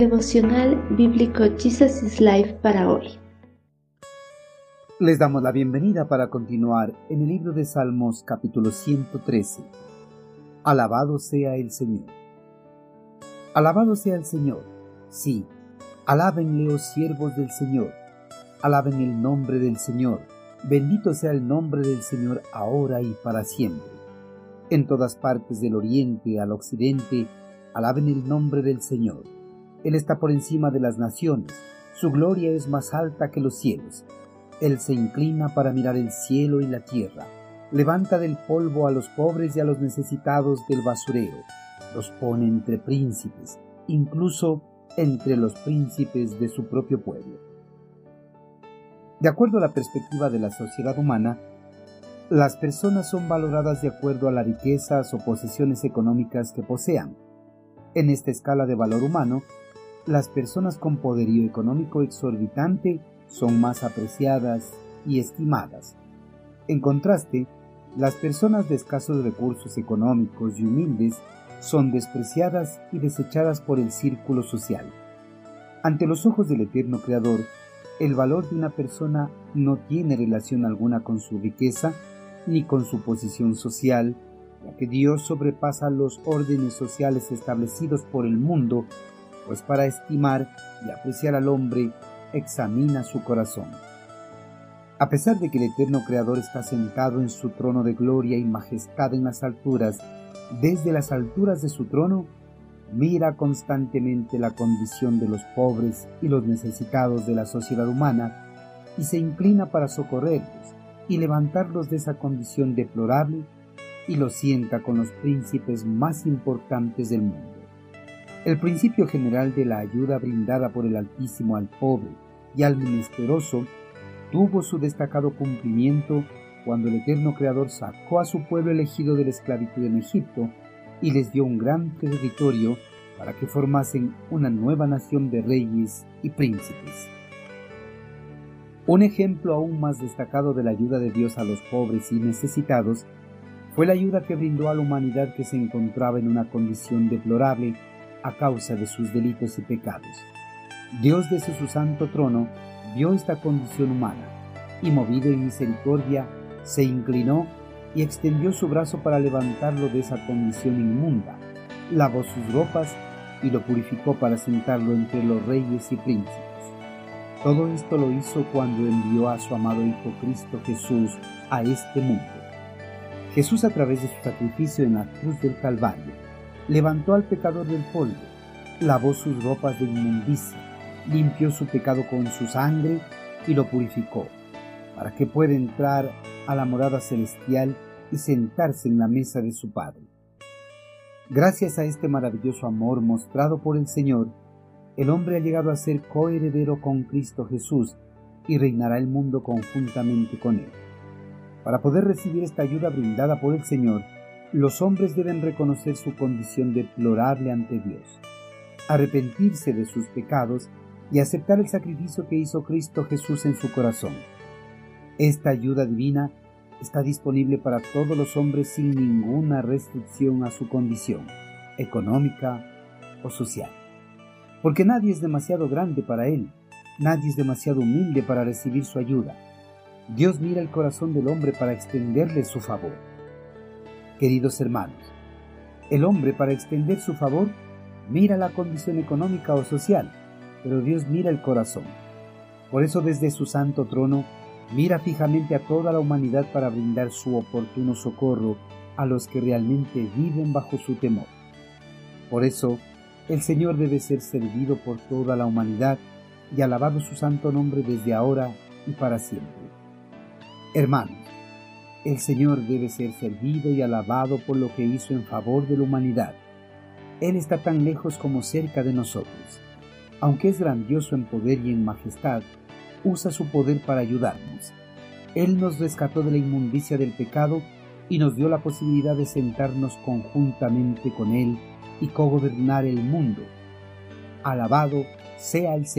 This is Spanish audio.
Devocional Bíblico Jesus is Life para hoy. Les damos la bienvenida para continuar en el libro de Salmos capítulo 113. Alabado sea el Señor. Alabado sea el Señor. Sí, alábenle, oh siervos del Señor. Alaben el nombre del Señor. Bendito sea el nombre del Señor ahora y para siempre. En todas partes del oriente al occidente, alaben el nombre del Señor él está por encima de las naciones, su gloria es más alta que los cielos. Él se inclina para mirar el cielo y la tierra, levanta del polvo a los pobres y a los necesitados del basurero, los pone entre príncipes, incluso entre los príncipes de su propio pueblo. De acuerdo a la perspectiva de la sociedad humana, las personas son valoradas de acuerdo a las riquezas o posesiones económicas que posean. En esta escala de valor humano, las personas con poderío económico exorbitante son más apreciadas y estimadas. En contraste, las personas de escasos recursos económicos y humildes son despreciadas y desechadas por el círculo social. Ante los ojos del eterno Creador, el valor de una persona no tiene relación alguna con su riqueza ni con su posición social, ya que Dios sobrepasa los órdenes sociales establecidos por el mundo pues para estimar y apreciar al hombre examina su corazón. A pesar de que el eterno Creador está sentado en su trono de gloria y majestad en las alturas, desde las alturas de su trono, mira constantemente la condición de los pobres y los necesitados de la sociedad humana y se inclina para socorrerlos y levantarlos de esa condición deplorable y los sienta con los príncipes más importantes del mundo. El principio general de la ayuda brindada por el Altísimo al pobre y al menesteroso tuvo su destacado cumplimiento cuando el eterno Creador sacó a su pueblo elegido de la esclavitud en Egipto y les dio un gran territorio para que formasen una nueva nación de reyes y príncipes. Un ejemplo aún más destacado de la ayuda de Dios a los pobres y necesitados fue la ayuda que brindó a la humanidad que se encontraba en una condición deplorable a causa de sus delitos y pecados. Dios desde su santo trono vio esta condición humana y movido en misericordia se inclinó y extendió su brazo para levantarlo de esa condición inmunda, lavó sus ropas y lo purificó para sentarlo entre los reyes y príncipes. Todo esto lo hizo cuando envió a su amado Hijo Cristo Jesús a este mundo. Jesús a través de su sacrificio en la cruz del Calvario levantó al pecador del polvo, lavó sus ropas de inmundicia, limpió su pecado con su sangre y lo purificó, para que pueda entrar a la morada celestial y sentarse en la mesa de su Padre. Gracias a este maravilloso amor mostrado por el Señor, el hombre ha llegado a ser coheredero con Cristo Jesús y reinará el mundo conjuntamente con él. Para poder recibir esta ayuda brindada por el Señor, los hombres deben reconocer su condición deplorable ante Dios, arrepentirse de sus pecados y aceptar el sacrificio que hizo Cristo Jesús en su corazón. Esta ayuda divina está disponible para todos los hombres sin ninguna restricción a su condición, económica o social. Porque nadie es demasiado grande para Él, nadie es demasiado humilde para recibir su ayuda. Dios mira el corazón del hombre para extenderle su favor. Queridos hermanos, el hombre para extender su favor mira la condición económica o social, pero Dios mira el corazón. Por eso desde su santo trono mira fijamente a toda la humanidad para brindar su oportuno socorro a los que realmente viven bajo su temor. Por eso, el Señor debe ser servido por toda la humanidad y alabado su santo nombre desde ahora y para siempre. Hermanos, el Señor debe ser servido y alabado por lo que hizo en favor de la humanidad. Él está tan lejos como cerca de nosotros. Aunque es grandioso en poder y en majestad, usa su poder para ayudarnos. Él nos rescató de la inmundicia del pecado y nos dio la posibilidad de sentarnos conjuntamente con Él y cogobernar el mundo. Alabado sea el Señor.